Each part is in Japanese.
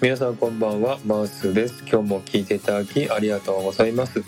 皆さんこんばんはマウスです。今日も聞いていただきありがとうございます。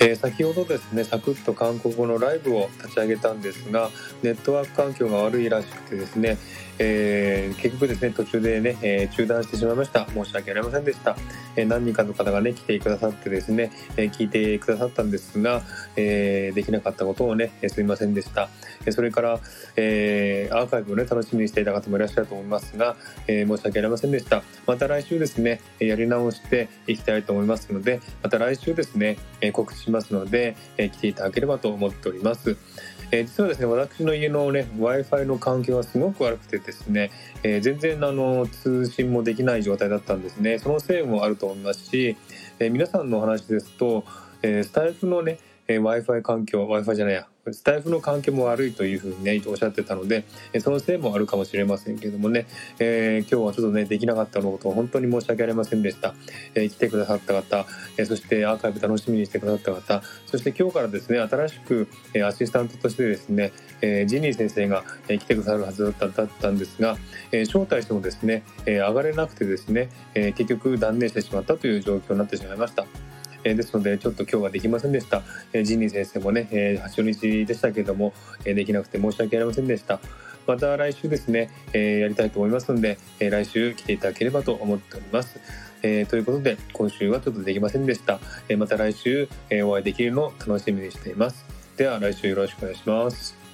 えー、先ほどですねサクッと韓国語のライブを立ち上げたんですがネットワーク環境が悪いらしくてですね、えー、結局ですね途中でね、えー、中断してしまいました。申し訳ありませんでした、え何人かの方がね来てくださってですね、え聞いてくださったんですが、えできなかったことをねすみませんでした。それから、えアーカイブをね楽しみにしていた方もいらっしゃると思いますが、え申し訳ありませんでした。また来週ですねやり直していきたいと思いますのでまた来週ですね告知しますので、えー、来ていただければと思っております。えー、実はですね私の家のね w i f i の環境がすごく悪くてですね、えー、全然あの通信もできない状態だったんですねそのせいもあると思いますし、えー、皆さんのお話ですと、えスタイフのね、え w i f i 環境 w i f i じゃないやスタイフの関係も悪いというふうにねおっしゃってたのでえそのせいもあるかもしれませんけどもね、えー、今日はちょっとねできなかったのこと本当に申し訳ありませんでした、えー、来てくださった方、えー、そしてアーカイブ楽しみにしてくださった方そして今日からですね新しく、えアシスタントとしてですね、えジニー先生が、え来てくださるはずだっただったんですが、え招待してもですね、え上がれなくてですね、え結局断念してしまったという状況になってしまいました。え、ですのでちょっと今日はできませんでした、え、ジニー先生もね、えー、初日でしたけども、え、できなくて申し訳ありませんでした。また来週ですね、え、やりたいと思いますので、え、来週来ていただければと思っております。えー、ということで今週はちょっとできませんでした、え、また来週、え、お会いできるのを楽しみにしています。では来週よろしくお願いします。